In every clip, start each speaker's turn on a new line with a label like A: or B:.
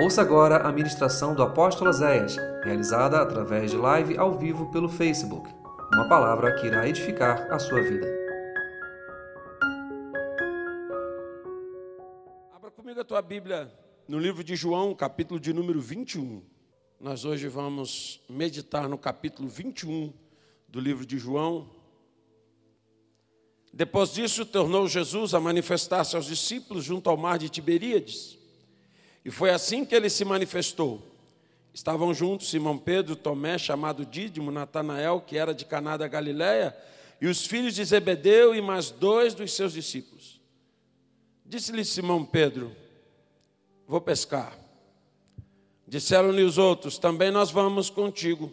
A: Ouça agora a ministração do apóstolo Zéias, realizada através de live ao vivo pelo Facebook. Uma palavra que irá edificar a sua vida.
B: Abra comigo a tua Bíblia no livro de João, capítulo de número 21. Nós hoje vamos meditar no capítulo 21 do livro de João. Depois disso, tornou Jesus a manifestar-se aos discípulos junto ao mar de Tiberíades. E foi assim que ele se manifestou. Estavam juntos Simão Pedro, Tomé, chamado Dídimo, Natanael, que era de Caná da Galiléia, e os filhos de Zebedeu e mais dois dos seus discípulos. Disse-lhe Simão Pedro: Vou pescar. Disseram-lhe os outros: Também nós vamos contigo.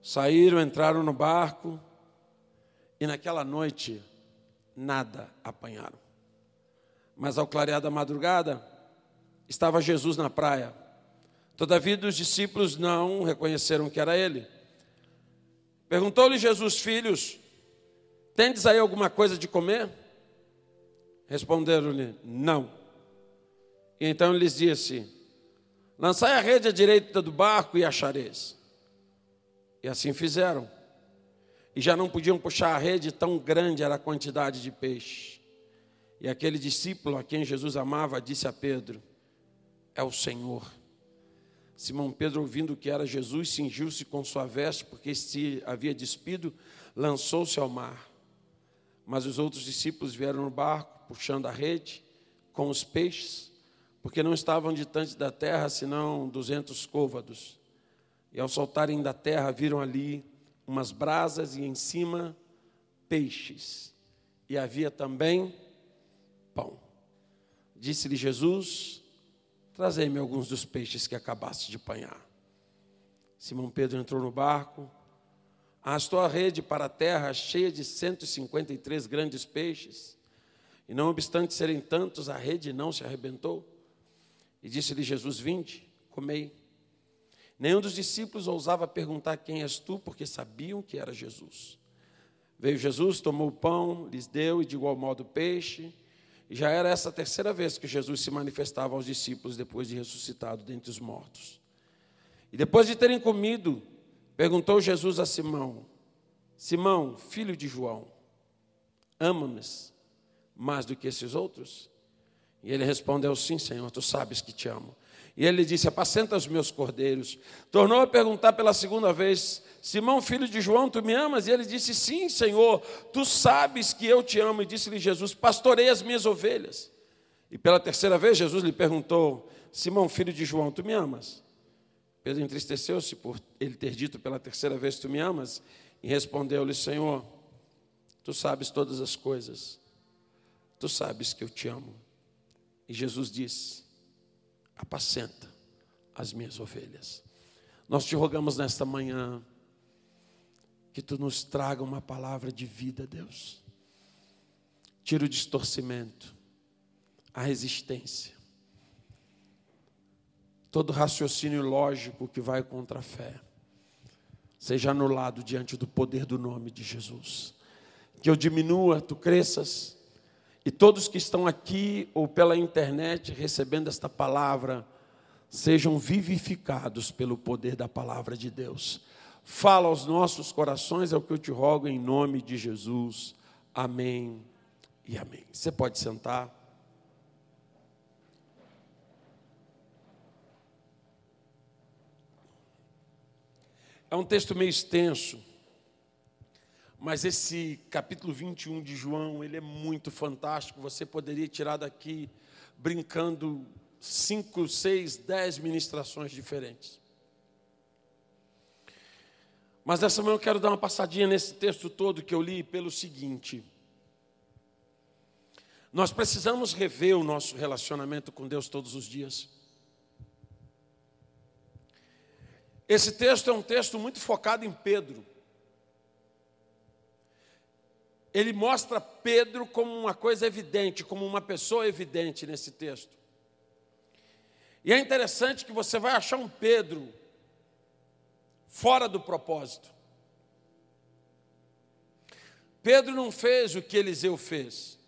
B: Saíram, entraram no barco e naquela noite nada apanharam. Mas ao clarear da madrugada, estava Jesus na praia. Todavia, os discípulos não reconheceram que era ele. Perguntou-lhe Jesus, filhos, tendes aí alguma coisa de comer? Responderam-lhe, não. E então lhes disse: Lançai a rede à direita do barco e achareis. E assim fizeram. E já não podiam puxar a rede, tão grande era a quantidade de peixe. E aquele discípulo a quem Jesus amava disse a Pedro: é o Senhor. Simão Pedro, ouvindo que era Jesus, cingiu-se com sua veste, porque se havia despido, lançou-se ao mar. Mas os outros discípulos vieram no barco, puxando a rede com os peixes, porque não estavam distantes da terra, senão duzentos côvados. E ao saltarem da terra, viram ali umas brasas e em cima peixes. E havia também pão. Disse-lhe Jesus: Trazei-me alguns dos peixes que acabaste de apanhar. Simão Pedro entrou no barco, arrastou a rede para a terra cheia de 153 grandes peixes, e não obstante serem tantos, a rede não se arrebentou. E disse-lhe Jesus: Vinde, comei. Nenhum dos discípulos ousava perguntar quem és tu, porque sabiam que era Jesus. Veio Jesus, tomou o pão, lhes deu, e de igual modo o peixe. Já era essa a terceira vez que Jesus se manifestava aos discípulos depois de ressuscitado dentre os mortos. E depois de terem comido, perguntou Jesus a Simão: Simão, filho de João, ama-me mais do que esses outros? E ele respondeu: Sim, Senhor, tu sabes que te amo. E ele disse: Apacenta os meus cordeiros. Tornou a perguntar pela segunda vez: Simão, filho de João, tu me amas? E ele disse: Sim, Senhor, tu sabes que eu te amo. E disse-lhe Jesus: Pastorei as minhas ovelhas. E pela terceira vez, Jesus lhe perguntou: Simão, filho de João, tu me amas? Pedro entristeceu-se por ele ter dito pela terceira vez: Tu me amas? E respondeu-lhe: Senhor, tu sabes todas as coisas, tu sabes que eu te amo. E Jesus disse: Apacenta as minhas ovelhas. Nós te rogamos nesta manhã que tu nos traga uma palavra de vida, Deus. Tira o distorcimento, a resistência, todo raciocínio lógico que vai contra a fé, seja anulado diante do poder do nome de Jesus. Que eu diminua, tu cresças, e todos que estão aqui ou pela internet recebendo esta palavra, sejam vivificados pelo poder da palavra de Deus fala aos nossos corações, é o que eu te rogo em nome de Jesus. Amém e amém. Você pode sentar. É um texto meio extenso, mas esse capítulo 21 de João, ele é muito fantástico. Você poderia tirar daqui, brincando, cinco, seis, dez ministrações diferentes. Mas nessa manhã eu quero dar uma passadinha nesse texto todo que eu li pelo seguinte. Nós precisamos rever o nosso relacionamento com Deus todos os dias. Esse texto é um texto muito focado em Pedro. Ele mostra Pedro como uma coisa evidente, como uma pessoa evidente nesse texto. E é interessante que você vai achar um Pedro fora do propósito. Pedro não fez o que Eliseu fez.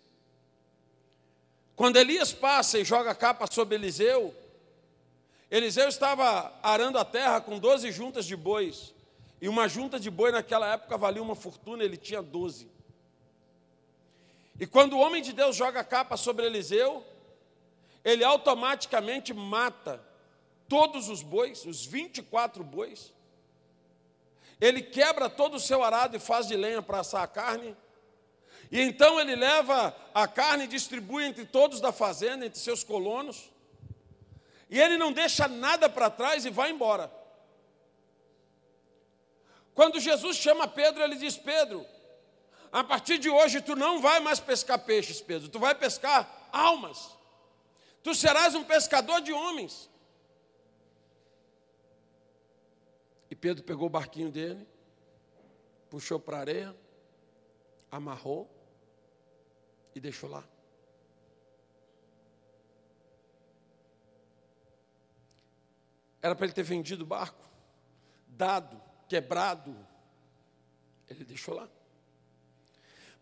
B: Quando Elias passa e joga a capa sobre Eliseu, Eliseu estava arando a terra com 12 juntas de bois. E uma junta de boi naquela época valia uma fortuna, ele tinha 12. E quando o homem de Deus joga a capa sobre Eliseu, ele automaticamente mata todos os bois, os 24 bois. Ele quebra todo o seu arado e faz de lenha para assar a carne. E então ele leva a carne e distribui entre todos da fazenda, entre seus colonos. E ele não deixa nada para trás e vai embora. Quando Jesus chama Pedro, ele diz: Pedro, a partir de hoje tu não vai mais pescar peixes, Pedro, tu vai pescar almas. Tu serás um pescador de homens. E Pedro pegou o barquinho dele, puxou para a areia, amarrou e deixou lá. Era para ele ter vendido o barco, dado, quebrado. Ele deixou lá.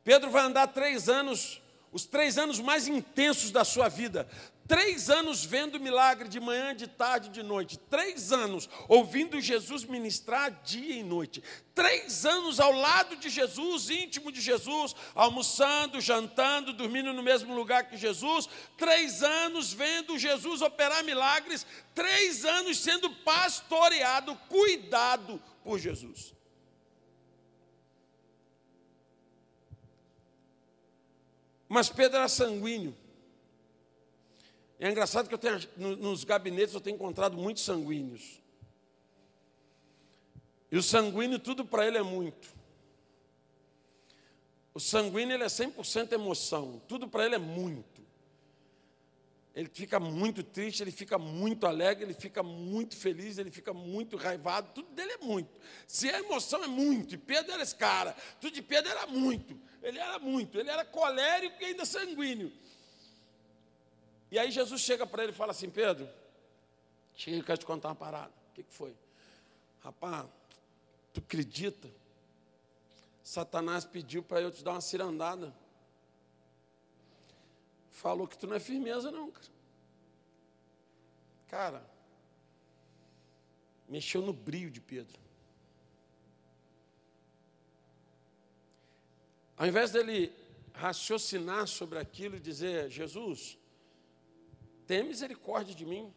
B: Pedro vai andar três anos, os três anos mais intensos da sua vida. Três anos vendo milagre de manhã, de tarde, de noite. Três anos ouvindo Jesus ministrar dia e noite. Três anos ao lado de Jesus, íntimo de Jesus, almoçando, jantando, dormindo no mesmo lugar que Jesus. Três anos vendo Jesus operar milagres. Três anos sendo pastoreado, cuidado por Jesus. Mas Pedro era sanguíneo. É engraçado que eu tenho, nos gabinetes eu tenho encontrado muitos sanguíneos. E o sanguíneo, tudo para ele é muito. O sanguíneo ele é 100% emoção, tudo para ele é muito. Ele fica muito triste, ele fica muito alegre, ele fica muito feliz, ele fica muito raivado, tudo dele é muito. Se a emoção é muito, e Pedro era esse cara, tudo de Pedro era muito, ele era muito, ele era colérico e ainda sanguíneo. E aí Jesus chega para ele e fala assim: Pedro, chega, eu quero te contar uma parada. O que, que foi? Rapaz, tu acredita? Satanás pediu para eu te dar uma cirandada. Falou que tu não é firmeza, não, cara. Cara, mexeu no brilho de Pedro. Ao invés dele raciocinar sobre aquilo e dizer, Jesus, Tenha misericórdia de mim.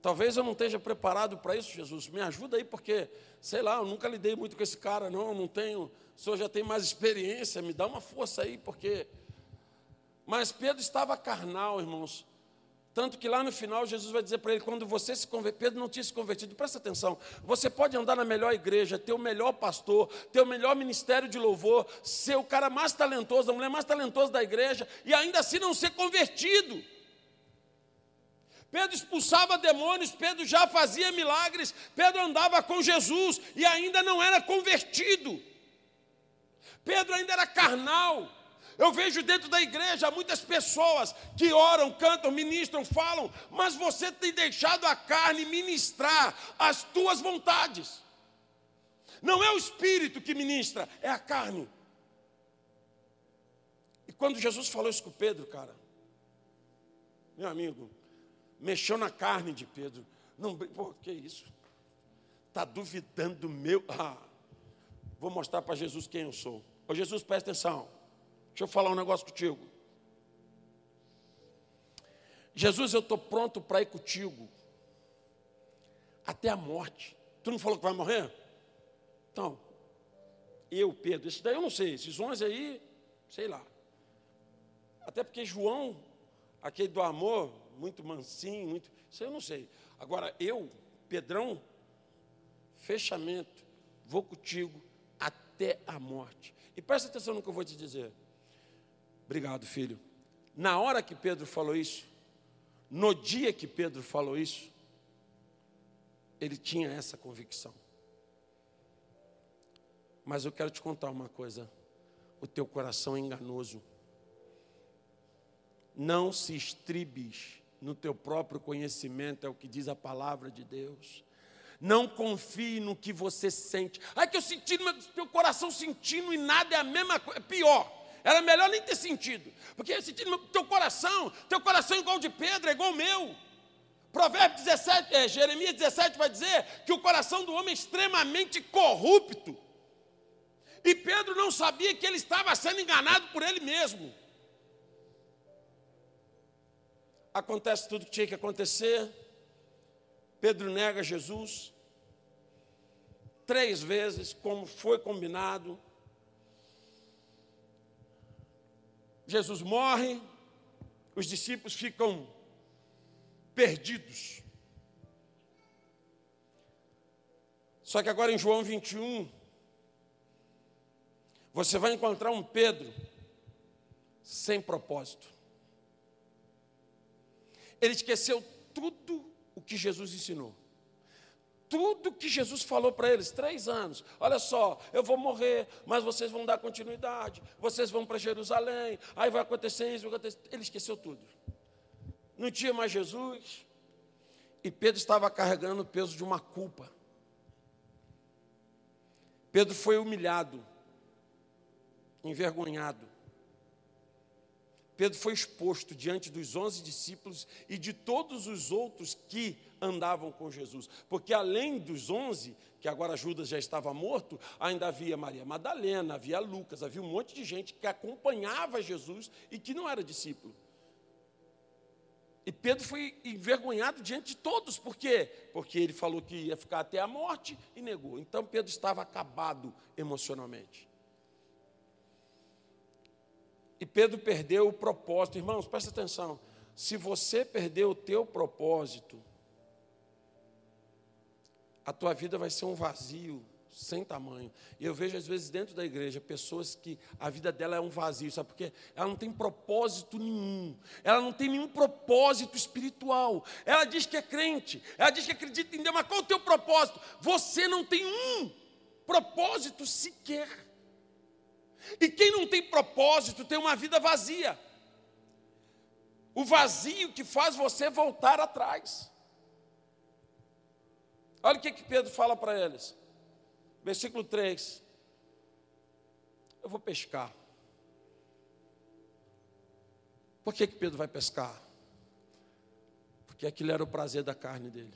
B: Talvez eu não esteja preparado para isso, Jesus. Me ajuda aí, porque, sei lá, eu nunca lidei muito com esse cara, não, não tenho. O senhor já tem mais experiência, me dá uma força aí, porque. Mas Pedro estava carnal, irmãos. Tanto que lá no final Jesus vai dizer para ele: quando você se converter, Pedro não tinha se convertido, presta atenção. Você pode andar na melhor igreja, ter o melhor pastor, ter o melhor ministério de louvor, ser o cara mais talentoso, a mulher mais talentosa da igreja, e ainda assim não ser convertido. Pedro expulsava demônios, Pedro já fazia milagres, Pedro andava com Jesus e ainda não era convertido. Pedro ainda era carnal. Eu vejo dentro da igreja muitas pessoas que oram, cantam, ministram, falam, mas você tem deixado a carne ministrar as tuas vontades. Não é o espírito que ministra, é a carne. E quando Jesus falou isso com Pedro, cara, meu amigo, mexeu na carne de Pedro. Não, pô, que isso? Está duvidando do meu. Ah, vou mostrar para Jesus quem eu sou. Ô Jesus, presta atenção. Deixa eu falar um negócio contigo. Jesus, eu estou pronto para ir contigo. Até a morte. Tu não falou que vai morrer? Então, eu, Pedro, isso daí eu não sei. Esses onze aí, sei lá. Até porque João, aquele do amor, muito mansinho, muito. Isso eu não sei. Agora, eu, Pedrão, fechamento, vou contigo até a morte. E presta atenção no que eu vou te dizer. Obrigado, filho. Na hora que Pedro falou isso, no dia que Pedro falou isso, ele tinha essa convicção. Mas eu quero te contar uma coisa: o teu coração é enganoso. Não se estribes no teu próprio conhecimento, é o que diz a palavra de Deus. Não confie no que você sente. Ai, que eu senti meu teu coração sentindo e nada é a mesma coisa, é pior. Era melhor nem ter sentido. Porque sentido teu coração, teu coração é igual de Pedro, é igual o meu. Provérbios 17, é, Jeremias 17 vai dizer que o coração do homem é extremamente corrupto. E Pedro não sabia que ele estava sendo enganado por ele mesmo. Acontece tudo que tinha que acontecer. Pedro nega Jesus. Três vezes, como foi combinado. Jesus morre, os discípulos ficam perdidos. Só que agora em João 21, você vai encontrar um Pedro sem propósito. Ele esqueceu tudo o que Jesus ensinou. Tudo que Jesus falou para eles, três anos. Olha só, eu vou morrer, mas vocês vão dar continuidade. Vocês vão para Jerusalém, aí vai acontecer isso, vai acontecer. Ele esqueceu tudo. Não tinha mais Jesus. E Pedro estava carregando o peso de uma culpa. Pedro foi humilhado envergonhado. Pedro foi exposto diante dos onze discípulos e de todos os outros que andavam com Jesus, porque além dos onze, que agora Judas já estava morto, ainda havia Maria Madalena, havia Lucas, havia um monte de gente que acompanhava Jesus e que não era discípulo. E Pedro foi envergonhado diante de todos, por quê? Porque ele falou que ia ficar até a morte e negou. Então Pedro estava acabado emocionalmente. E Pedro perdeu o propósito. Irmãos, presta atenção. Se você perdeu o teu propósito, a tua vida vai ser um vazio sem tamanho. E eu vejo às vezes dentro da igreja pessoas que a vida dela é um vazio, sabe por quê? Ela não tem propósito nenhum. Ela não tem nenhum propósito espiritual. Ela diz que é crente, ela diz que acredita em Deus, mas qual é o teu propósito? Você não tem um propósito sequer. E quem não tem propósito tem uma vida vazia. O vazio que faz você voltar atrás. Olha o que, que Pedro fala para eles. Versículo 3. Eu vou pescar. Por que, que Pedro vai pescar? Porque aquilo era o prazer da carne dele.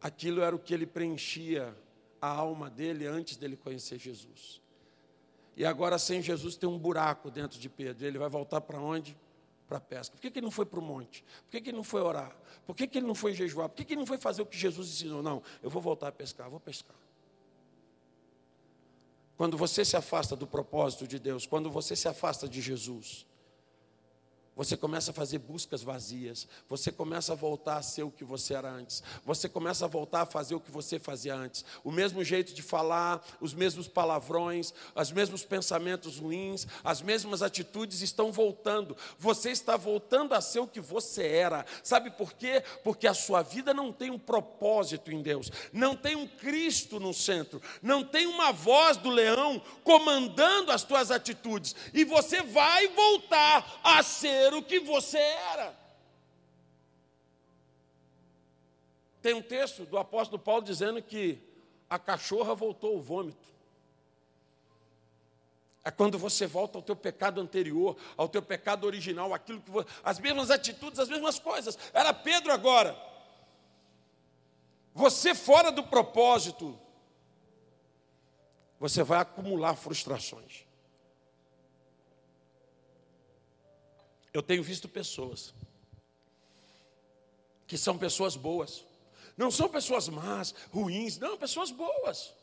B: Aquilo era o que ele preenchia a alma dele antes dele conhecer Jesus. E agora, sem Jesus, tem um buraco dentro de Pedro. Ele vai voltar para onde? Para a pesca. Por que, que ele não foi para o monte? Por que, que ele não foi orar? Por que, que ele não foi jejuar? Por que, que ele não foi fazer o que Jesus ensinou? Não, eu vou voltar a pescar, vou pescar. Quando você se afasta do propósito de Deus, quando você se afasta de Jesus, você começa a fazer buscas vazias, você começa a voltar a ser o que você era antes, você começa a voltar a fazer o que você fazia antes, o mesmo jeito de falar, os mesmos palavrões, os mesmos pensamentos ruins, as mesmas atitudes estão voltando, você está voltando a ser o que você era, sabe por quê? Porque a sua vida não tem um propósito em Deus, não tem um Cristo no centro, não tem uma voz do leão comandando as tuas atitudes, e você vai voltar a ser ser o que você era. Tem um texto do apóstolo Paulo dizendo que a cachorra voltou ao vômito. É quando você volta ao teu pecado anterior, ao teu pecado original, aquilo que você, as mesmas atitudes, as mesmas coisas. Era Pedro agora. Você fora do propósito, você vai acumular frustrações. Eu tenho visto pessoas que são pessoas boas. Não são pessoas más, ruins, não, pessoas boas.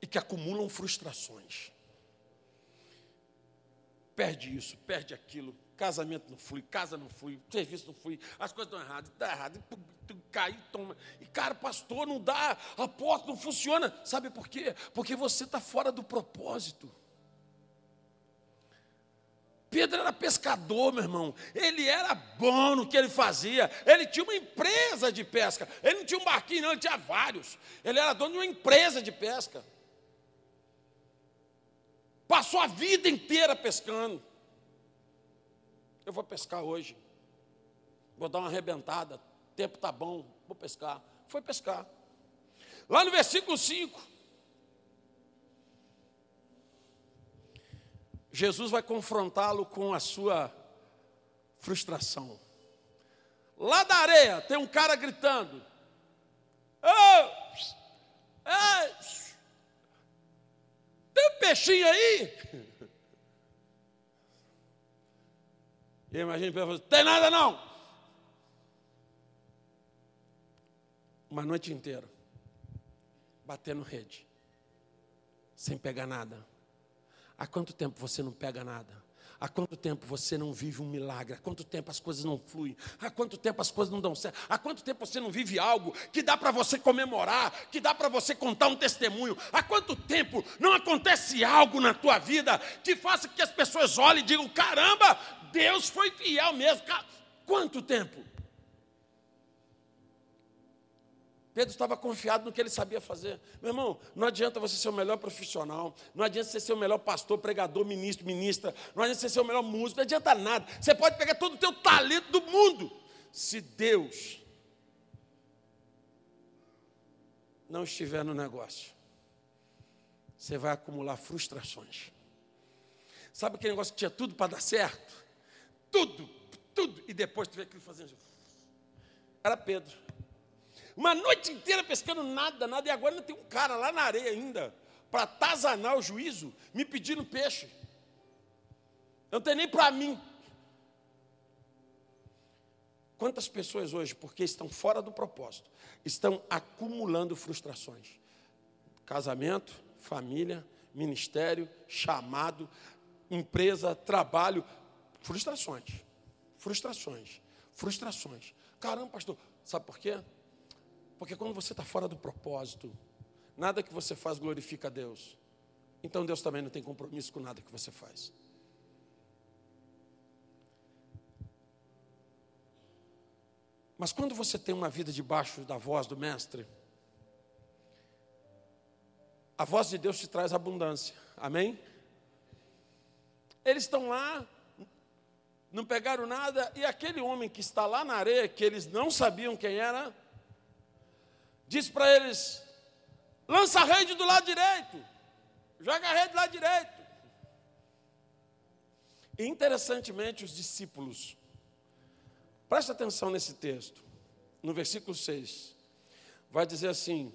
B: E que acumulam frustrações. Perde isso, perde aquilo, casamento não fui, casa não fui, serviço não fui, as coisas estão erradas, está errado, cai, toma. E cara, pastor, não dá, a porta não funciona. Sabe por quê? Porque você está fora do propósito. Pedro era pescador, meu irmão. Ele era bom no que ele fazia. Ele tinha uma empresa de pesca. Ele não tinha um barquinho, não, ele tinha vários. Ele era dono de uma empresa de pesca. Passou a vida inteira pescando. Eu vou pescar hoje. Vou dar uma arrebentada. O tempo está bom, vou pescar. Foi pescar. Lá no versículo 5. Jesus vai confrontá-lo com a sua frustração. Lá da areia tem um cara gritando: oh, é, tem um peixinho aí? E imagina Pedro falando: tem nada não. Uma noite inteira, batendo rede, sem pegar nada. Há quanto tempo você não pega nada? Há quanto tempo você não vive um milagre? Há quanto tempo as coisas não fluem? Há quanto tempo as coisas não dão certo? Há quanto tempo você não vive algo que dá para você comemorar, que dá para você contar um testemunho? Há quanto tempo não acontece algo na tua vida que faça que as pessoas olhem e digam: caramba, Deus foi fiel mesmo? Quanto tempo? Pedro estava confiado no que ele sabia fazer. Meu irmão, não adianta você ser o melhor profissional, não adianta você ser o melhor pastor, pregador, ministro, ministra, não adianta você ser o melhor músico, não adianta nada. Você pode pegar todo o teu talento do mundo. Se Deus não estiver no negócio, você vai acumular frustrações. Sabe aquele negócio que tinha tudo para dar certo? Tudo, tudo, e depois tu vê aquilo fazendo. Era Pedro. Uma noite inteira pescando nada, nada, e agora ainda tem um cara lá na areia ainda, para tazanar o juízo, me pedindo peixe. Eu não tenho nem para mim. Quantas pessoas hoje, porque estão fora do propósito, estão acumulando frustrações? Casamento, família, ministério, chamado, empresa, trabalho, frustrações, frustrações, frustrações. Caramba, pastor, sabe por quê? Porque quando você está fora do propósito, nada que você faz glorifica a Deus. Então Deus também não tem compromisso com nada que você faz. Mas quando você tem uma vida debaixo da voz do Mestre, a voz de Deus te traz abundância. Amém? Eles estão lá, não pegaram nada, e aquele homem que está lá na areia, que eles não sabiam quem era, disse para eles: lança a rede do lado direito, joga a rede do lado direito. E interessantemente, os discípulos, presta atenção nesse texto, no versículo 6, vai dizer assim: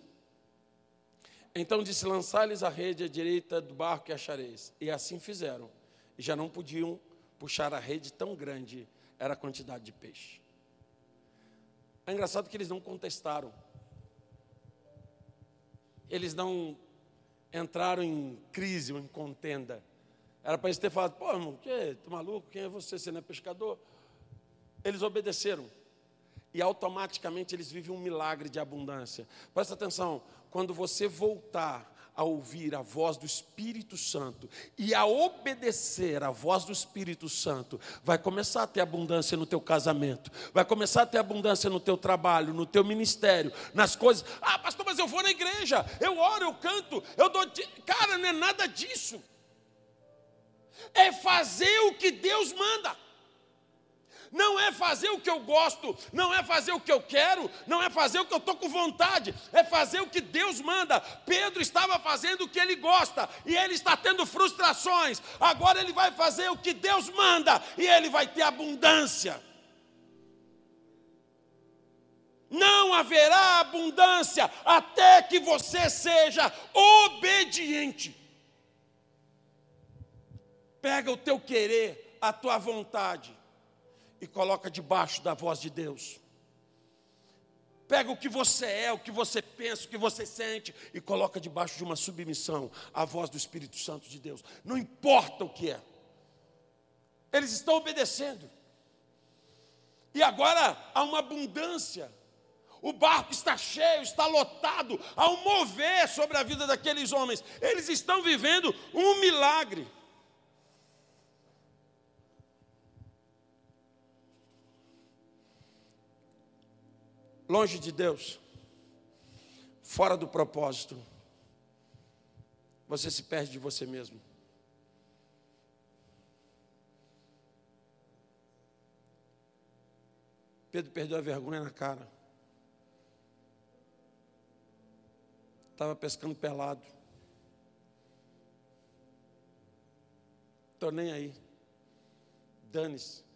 B: Então disse: Lançai-lhes a rede à direita do barco que achareis. E assim fizeram, e já não podiam puxar a rede tão grande era a quantidade de peixe. É engraçado que eles não contestaram eles não entraram em crise ou em contenda. Era para eles ter falado, pô, irmão, que, tu maluco, quem é você? Você não é pescador? Eles obedeceram. E automaticamente eles vivem um milagre de abundância. Presta atenção, quando você voltar a ouvir a voz do Espírito Santo e a obedecer a voz do Espírito Santo, vai começar a ter abundância no teu casamento, vai começar a ter abundância no teu trabalho, no teu ministério, nas coisas. Ah, pastor, mas eu vou na igreja, eu oro, eu canto, eu dou. Cara, não é nada disso. É fazer o que Deus manda não é fazer o que eu gosto, não é fazer o que eu quero, não é fazer o que eu estou com vontade, é fazer o que Deus manda. Pedro estava fazendo o que ele gosta e ele está tendo frustrações, agora ele vai fazer o que Deus manda e ele vai ter abundância. Não haverá abundância até que você seja obediente. Pega o teu querer, a tua vontade e coloca debaixo da voz de Deus. Pega o que você é, o que você pensa, o que você sente e coloca debaixo de uma submissão à voz do Espírito Santo de Deus. Não importa o que é. Eles estão obedecendo. E agora há uma abundância. O barco está cheio, está lotado, há um mover sobre a vida daqueles homens. Eles estão vivendo um milagre. Longe de Deus, fora do propósito, você se perde de você mesmo. Pedro perdeu a vergonha na cara. Estava pescando pelado. Estou nem aí. Dane-se.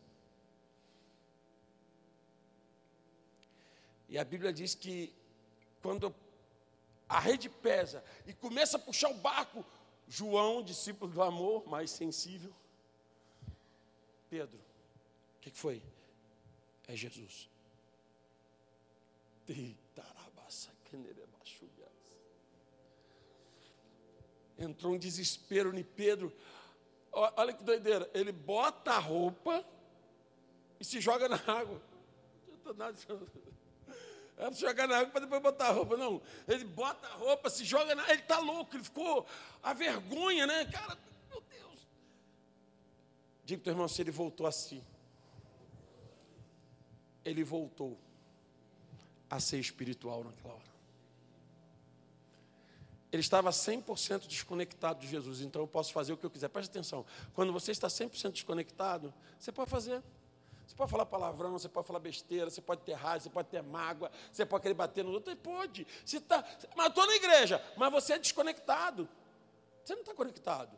B: E a Bíblia diz que quando a rede pesa e começa a puxar o barco, João, discípulo do amor, mais sensível, Pedro, o que, que foi? É Jesus. Entrou um desespero em Pedro. Olha que doideira. Ele bota a roupa e se joga na água. É para jogar na água para depois botar a roupa. Não. Ele bota a roupa, se joga na Ele está louco, ele ficou a vergonha, né? Cara, meu Deus. Diga teu irmão, se ele voltou assim. Ele voltou a ser espiritual naquela hora. Ele estava 100% desconectado de Jesus, então eu posso fazer o que eu quiser. Preste atenção, quando você está 100% desconectado, você pode fazer. Você pode falar palavrão, você pode falar besteira, você pode ter raiva, você pode ter mágoa, você pode querer bater no outro, pode. Você tá, matou na igreja, mas você é desconectado. Você não está conectado.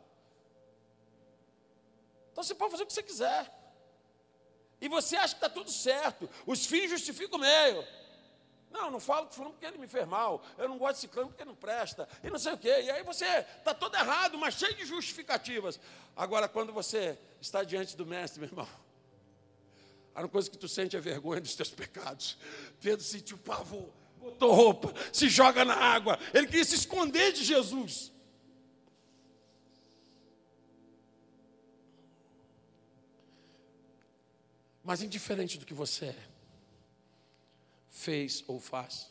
B: Então você pode fazer o que você quiser. E você acha que está tudo certo. Os fins justificam o meio. Não, não falo fulano porque ele me fez mal. Eu não gosto de ciclano porque não presta. E não sei o quê. E aí você está todo errado, mas cheio de justificativas. Agora, quando você está diante do mestre, meu irmão, a única coisa que tu sente é vergonha dos teus pecados. Pedro sentiu pavor, botou roupa, se joga na água. Ele queria se esconder de Jesus. Mas indiferente do que você é, fez ou faz.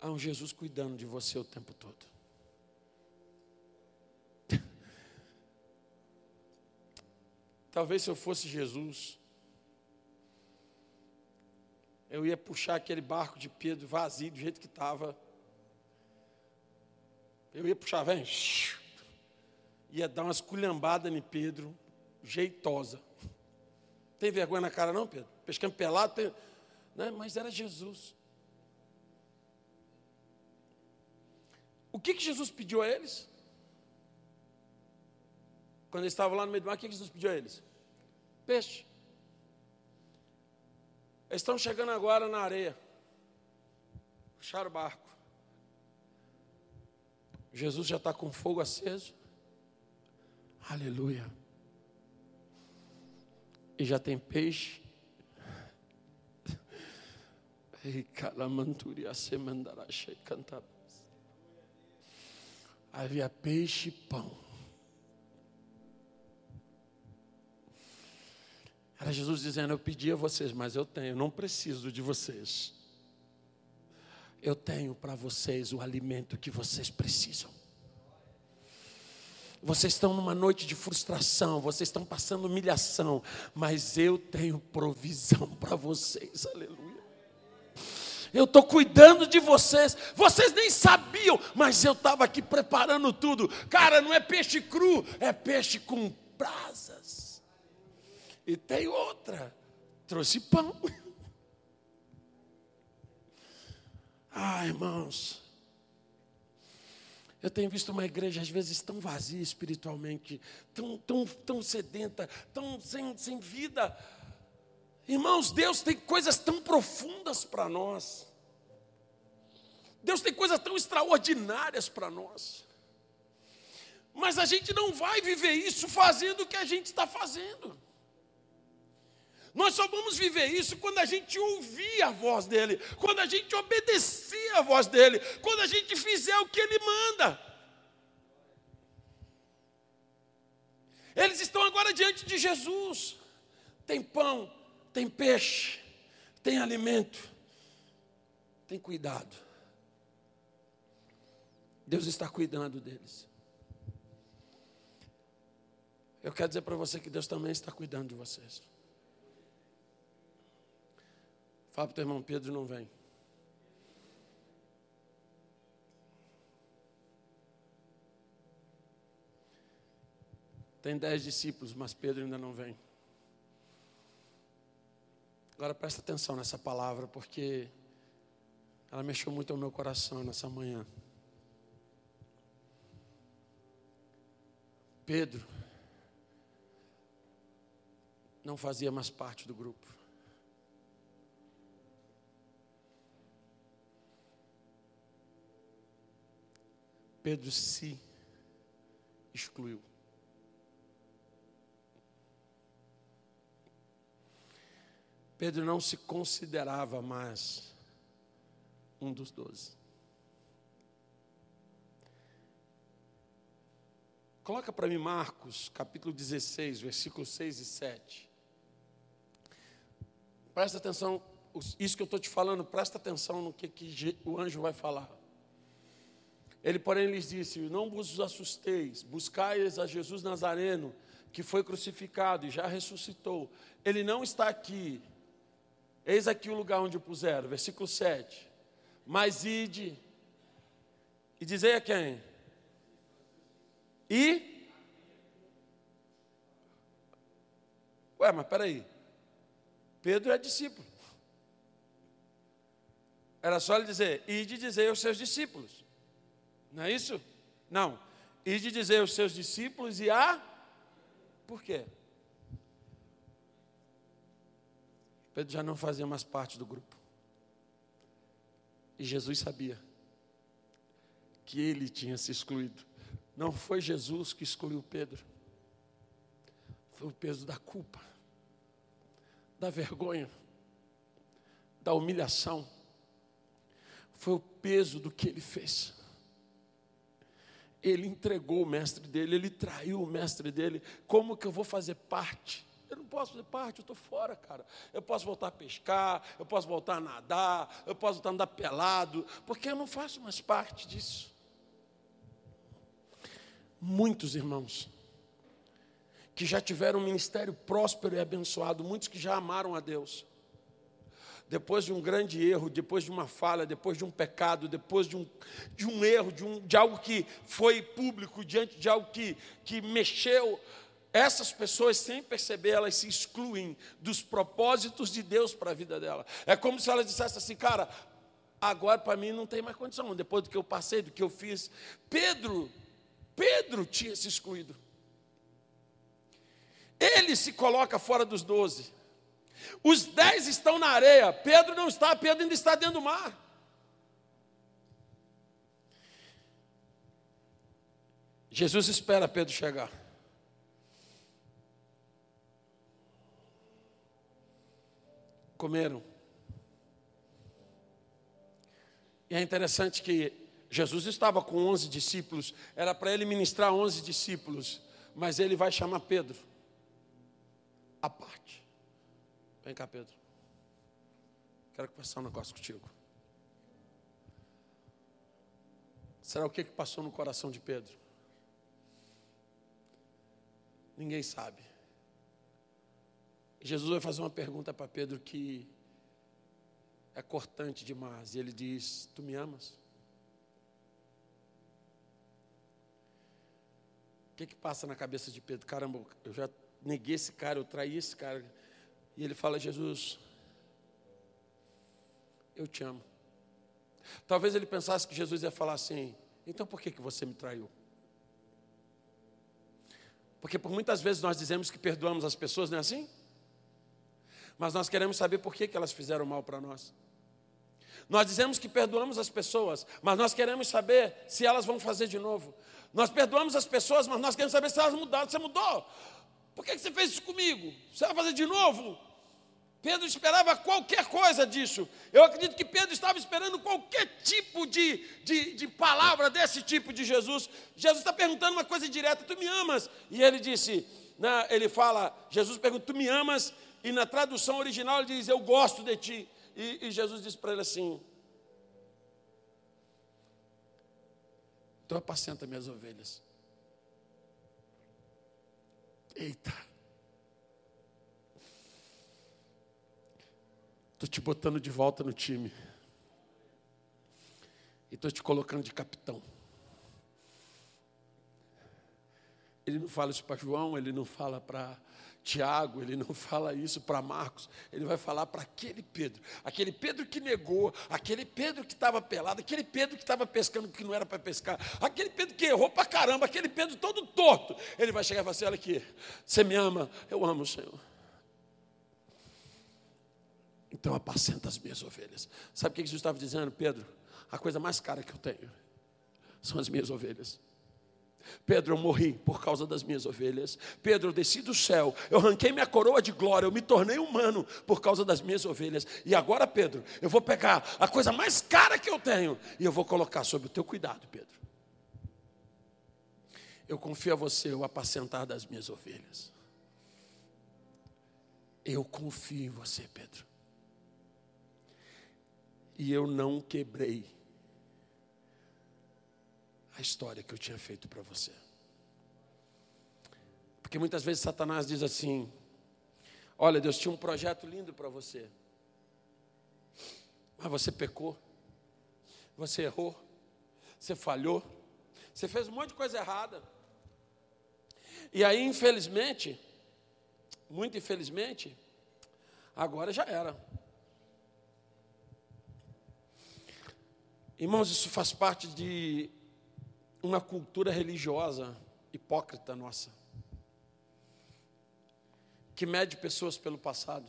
B: Há um Jesus cuidando de você o tempo todo. Talvez se eu fosse Jesus, eu ia puxar aquele barco de Pedro vazio, do jeito que estava. Eu ia puxar, vem, ia dar umas culhambadas em Pedro, jeitosa. Tem vergonha na cara, não, Pedro? Pescando pelado, tem... né? mas era Jesus. O que, que Jesus pediu a eles? Quando eles estavam lá no meio do mar, o que, Jesus pediu a eles? Peixe. Eles estão chegando agora na areia. Puxaram o barco. Jesus já está com fogo aceso. Aleluia e já tem peixe. Havia peixe e pão. Era Jesus dizendo: Eu pedi a vocês, mas eu tenho, não preciso de vocês. Eu tenho para vocês o alimento que vocês precisam. Vocês estão numa noite de frustração, vocês estão passando humilhação, mas eu tenho provisão para vocês, aleluia. Eu estou cuidando de vocês, vocês nem sabiam, mas eu estava aqui preparando tudo. Cara, não é peixe cru, é peixe com brasas. E tem outra, trouxe pão. Ah, irmãos, eu tenho visto uma igreja, às vezes, tão vazia espiritualmente, tão, tão, tão sedenta, tão sem, sem vida. Irmãos, Deus tem coisas tão profundas para nós. Deus tem coisas tão extraordinárias para nós. Mas a gente não vai viver isso fazendo o que a gente está fazendo. Nós só vamos viver isso quando a gente ouvir a voz dele, quando a gente obedecer a voz dele, quando a gente fizer o que ele manda. Eles estão agora diante de Jesus. Tem pão, tem peixe, tem alimento, tem cuidado. Deus está cuidando deles. Eu quero dizer para você que Deus também está cuidando de vocês. Fala para o irmão, Pedro não vem. Tem dez discípulos, mas Pedro ainda não vem. Agora presta atenção nessa palavra, porque ela mexeu muito ao meu coração nessa manhã. Pedro não fazia mais parte do grupo. Pedro se excluiu. Pedro não se considerava mais um dos doze. Coloca para mim Marcos, capítulo 16, versículos 6 e 7. Presta atenção, isso que eu estou te falando, presta atenção no que, que o anjo vai falar. Ele, porém, lhes disse: Não vos assusteis, buscais a Jesus Nazareno, que foi crucificado e já ressuscitou. Ele não está aqui, Eis aqui o lugar onde o puseram, versículo 7. Mas ide, e dizei a quem? E? Ué, mas peraí. Pedro é discípulo. Era só ele dizer, ide dizer aos seus discípulos. Não é isso? Não. Ide dizer aos seus discípulos e a. Por quê? Pedro já não fazia mais parte do grupo. E Jesus sabia que ele tinha se excluído. Não foi Jesus que excluiu Pedro. Foi o peso da culpa, da vergonha, da humilhação. Foi o peso do que ele fez. Ele entregou o mestre dele, ele traiu o mestre dele. Como que eu vou fazer parte eu não posso fazer parte, eu estou fora, cara. Eu posso voltar a pescar, eu posso voltar a nadar, eu posso voltar a andar pelado, porque eu não faço mais parte disso. Muitos irmãos que já tiveram um ministério próspero e abençoado, muitos que já amaram a Deus, depois de um grande erro, depois de uma falha, depois de um pecado, depois de um, de um erro, de, um, de algo que foi público, diante de algo que, que mexeu essas pessoas, sem perceber, elas se excluem dos propósitos de Deus para a vida dela. É como se elas dissessem assim, cara, agora para mim não tem mais condição, depois do que eu passei, do que eu fiz. Pedro, Pedro tinha se excluído. Ele se coloca fora dos doze. Os dez estão na areia, Pedro não está, Pedro ainda está dentro do mar. Jesus espera Pedro chegar. comeram. E é interessante que Jesus estava com 11 discípulos, era para ele ministrar 11 discípulos, mas ele vai chamar Pedro à parte. Vem cá, Pedro. Quero conversar um negócio contigo. Será o que, que passou no coração de Pedro? Ninguém sabe. Jesus vai fazer uma pergunta para Pedro que é cortante demais. E ele diz: Tu me amas? O que, que passa na cabeça de Pedro? Caramba, eu já neguei esse cara, eu traí esse cara. E ele fala: Jesus, eu te amo. Talvez ele pensasse que Jesus ia falar assim: Então por que, que você me traiu? Porque por muitas vezes nós dizemos que perdoamos as pessoas, não é assim? mas nós queremos saber por que, que elas fizeram mal para nós. Nós dizemos que perdoamos as pessoas, mas nós queremos saber se elas vão fazer de novo. Nós perdoamos as pessoas, mas nós queremos saber se elas mudaram. Você mudou? Por que, que você fez isso comigo? Você vai fazer de novo? Pedro esperava qualquer coisa disso. Eu acredito que Pedro estava esperando qualquer tipo de, de, de palavra desse tipo de Jesus. Jesus está perguntando uma coisa direta: Tu me amas? E ele disse, ele fala, Jesus pergunta: Tu me amas? E na tradução original ele diz: Eu gosto de ti. E, e Jesus disse para ele assim: Então apacenta minhas ovelhas. Eita. Estou te botando de volta no time. E estou te colocando de capitão. Ele não fala isso para João, ele não fala para Tiago, ele não fala isso para Marcos, ele vai falar para aquele Pedro, aquele Pedro que negou, aquele Pedro que estava pelado, aquele Pedro que estava pescando que não era para pescar, aquele Pedro que errou para caramba, aquele Pedro todo torto. Ele vai chegar e falar assim: olha aqui, você me ama, eu amo o Senhor. Então apacenta as minhas ovelhas. Sabe o que Jesus estava dizendo, Pedro? A coisa mais cara que eu tenho são as minhas ovelhas. Pedro, eu morri por causa das minhas ovelhas. Pedro, eu desci do céu, eu arranquei minha coroa de glória, eu me tornei humano por causa das minhas ovelhas. E agora, Pedro, eu vou pegar a coisa mais cara que eu tenho e eu vou colocar sob o teu cuidado, Pedro. Eu confio a você o apacentar das minhas ovelhas. Eu confio em você, Pedro. E eu não quebrei a história que eu tinha feito para você. Porque muitas vezes Satanás diz assim: Olha, Deus tinha um projeto lindo para você, mas você pecou, você errou, você falhou, você fez um monte de coisa errada. E aí, infelizmente, muito infelizmente, agora já era. Irmãos, isso faz parte de uma cultura religiosa hipócrita nossa, que mede pessoas pelo passado.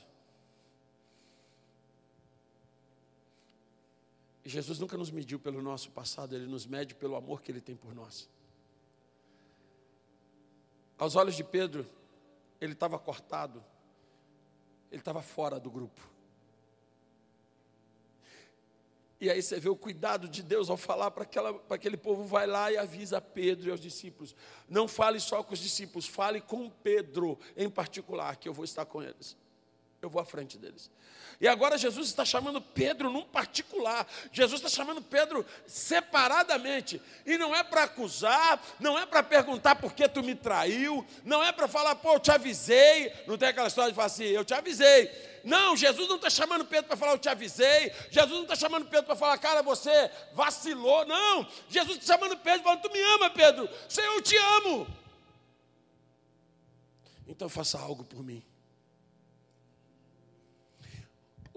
B: Jesus nunca nos mediu pelo nosso passado, ele nos mede pelo amor que ele tem por nós. Aos olhos de Pedro, ele estava cortado, ele estava fora do grupo. E aí você vê o cuidado de Deus ao falar para aquele povo, vai lá e avisa Pedro e aos discípulos. Não fale só com os discípulos, fale com Pedro em particular, que eu vou estar com eles. Eu vou à frente deles. E agora Jesus está chamando Pedro num particular. Jesus está chamando Pedro separadamente. E não é para acusar, não é para perguntar por que tu me traiu, não é para falar, pô, eu te avisei. Não tem aquela história de falar assim, eu te avisei. Não, Jesus não está chamando Pedro para falar, eu te avisei. Jesus não está chamando Pedro para falar, cara, você vacilou. Não, Jesus está chamando Pedro falando, tu me ama, Pedro. Senhor, eu te amo. Então faça algo por mim.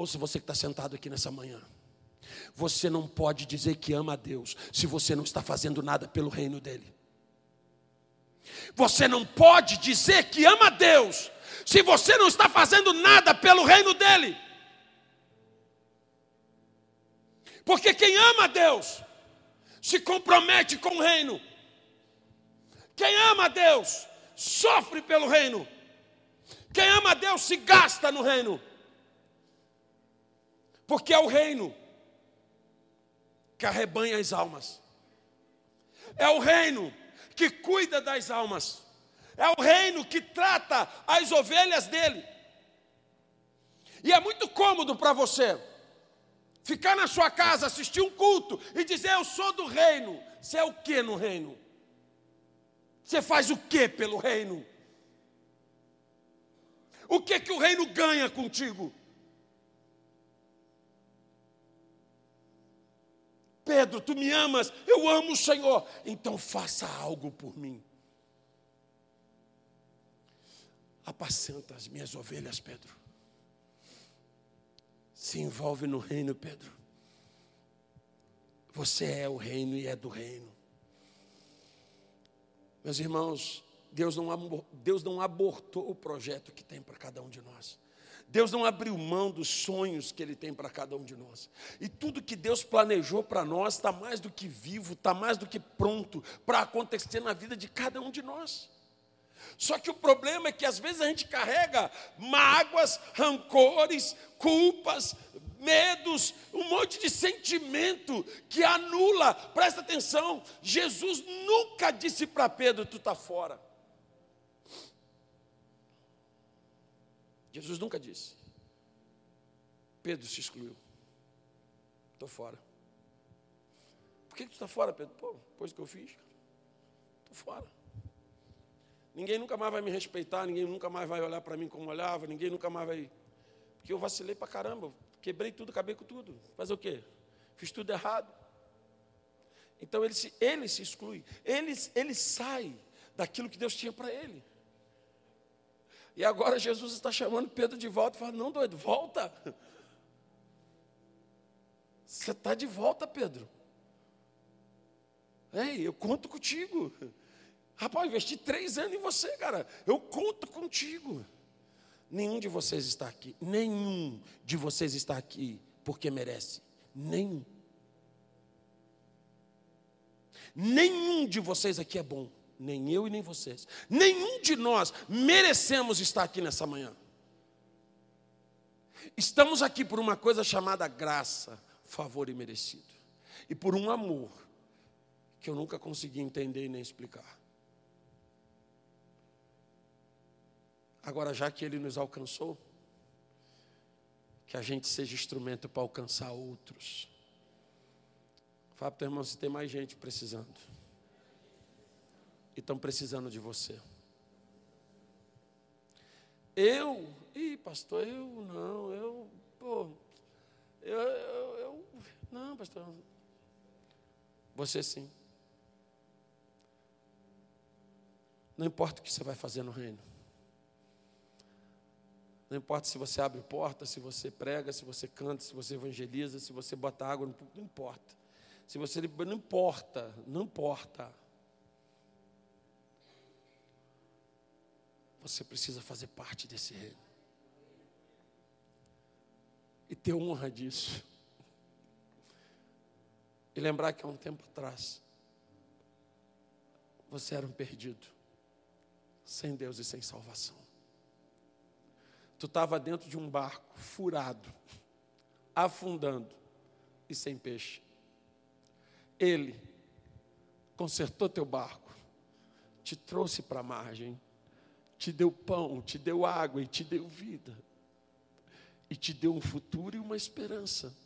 B: Ouça você que está sentado aqui nessa manhã. Você não pode dizer que ama a Deus se você não está fazendo nada pelo reino dele. Você não pode dizer que ama a Deus se você não está fazendo nada pelo reino dele. Porque quem ama a Deus se compromete com o reino. Quem ama a Deus sofre pelo reino. Quem ama a Deus se gasta no reino. Porque é o reino que arrebanha as almas. É o reino que cuida das almas. É o reino que trata as ovelhas dele. E é muito cômodo para você ficar na sua casa, assistir um culto e dizer: Eu sou do reino. Você é o que no reino? Você faz o que pelo reino? O que que o reino ganha contigo? Pedro, tu me amas, eu amo o Senhor, então faça algo por mim. Apacenta as minhas ovelhas, Pedro. Se envolve no reino, Pedro. Você é o reino e é do reino. Meus irmãos, Deus não, Deus não abortou o projeto que tem para cada um de nós. Deus não abriu mão dos sonhos que Ele tem para cada um de nós. E tudo que Deus planejou para nós está mais do que vivo, está mais do que pronto para acontecer na vida de cada um de nós. Só que o problema é que às vezes a gente carrega mágoas, rancores, culpas, medos, um monte de sentimento que anula. Presta atenção, Jesus nunca disse para Pedro: Tu está fora. Jesus nunca disse. Pedro se excluiu. Estou fora. Por que, que tu está fora, Pedro? Pô, depois que eu fiz. Estou fora. Ninguém nunca mais vai me respeitar, ninguém nunca mais vai olhar para mim como olhava, ninguém nunca mais vai. Porque eu vacilei para caramba, quebrei tudo, acabei com tudo. Fazer o quê? Fiz tudo errado. Então ele se, ele se exclui, ele, ele sai daquilo que Deus tinha para ele. E agora Jesus está chamando Pedro de volta e fala: Não, doido, volta. Você está de volta, Pedro. Ei, eu conto contigo. Rapaz, investi três anos em você, cara. Eu conto contigo. Nenhum de vocês está aqui. Nenhum de vocês está aqui porque merece. Nenhum. Nenhum de vocês aqui é bom, nem eu e nem vocês. Nenhum de nós merecemos estar aqui nessa manhã. Estamos aqui por uma coisa chamada graça, favor e merecido. E por um amor que eu nunca consegui entender e nem explicar. Agora, já que Ele nos alcançou, que a gente seja instrumento para alcançar outros. Fala para irmão se tem mais gente precisando. E estão precisando de você. Eu, ih, pastor, eu não, eu, pô, eu, eu, eu não, pastor. Você sim. Não importa o que você vai fazer no reino. Não importa se você abre porta, se você prega, se você canta, se você evangeliza, se você bota água, não importa. Se você não importa, não importa. Você precisa fazer parte desse reino. E ter honra disso. E lembrar que há um tempo atrás você era um perdido, sem Deus e sem salvação. Tu estava dentro de um barco furado, afundando e sem peixe. Ele consertou teu barco, te trouxe para a margem, te deu pão, te deu água e te deu vida. E te deu um futuro e uma esperança.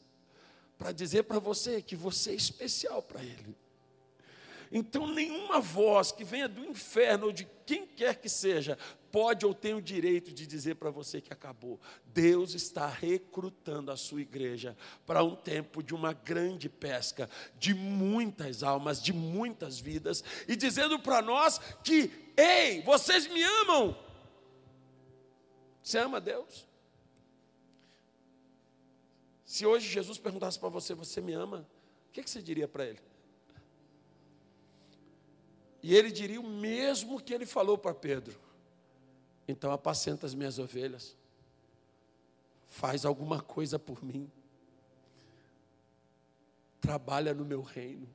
B: Para dizer para você que você é especial para Ele. Então, nenhuma voz que venha do inferno ou de quem quer que seja, pode ou tem o direito de dizer para você que acabou. Deus está recrutando a sua igreja para um tempo de uma grande pesca, de muitas almas, de muitas vidas, e dizendo para nós que, ei, vocês me amam. Você ama Deus? Se hoje Jesus perguntasse para você, você me ama? O que, que você diria para ele? E ele diria o mesmo que ele falou para Pedro: Então apacenta as minhas ovelhas, faz alguma coisa por mim, trabalha no meu reino.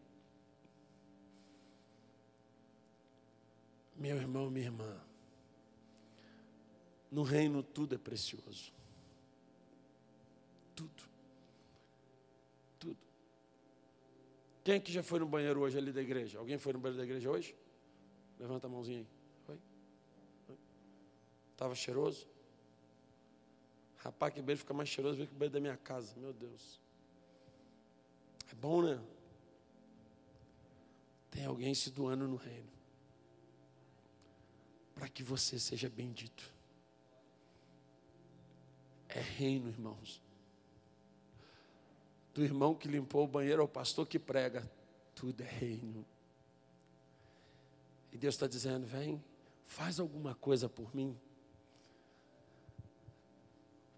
B: Meu irmão, minha irmã, no reino tudo é precioso. Tudo. Tudo. Quem que já foi no banheiro hoje ali da igreja? Alguém foi no banheiro da igreja hoje? Levanta a mãozinha aí. Foi? Estava cheiroso? Rapaz, que beijo fica mais cheiroso do que o beijo da minha casa. Meu Deus. É bom, né? Tem alguém se doando no reino. Para que você seja bendito. É reino, irmãos do irmão que limpou o banheiro ao pastor que prega. Tudo é reino. E Deus está dizendo: vem, faz alguma coisa por mim.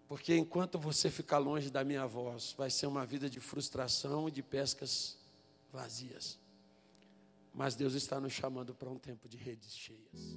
B: Porque enquanto você ficar longe da minha voz, vai ser uma vida de frustração e de pescas vazias. Mas Deus está nos chamando para um tempo de redes cheias.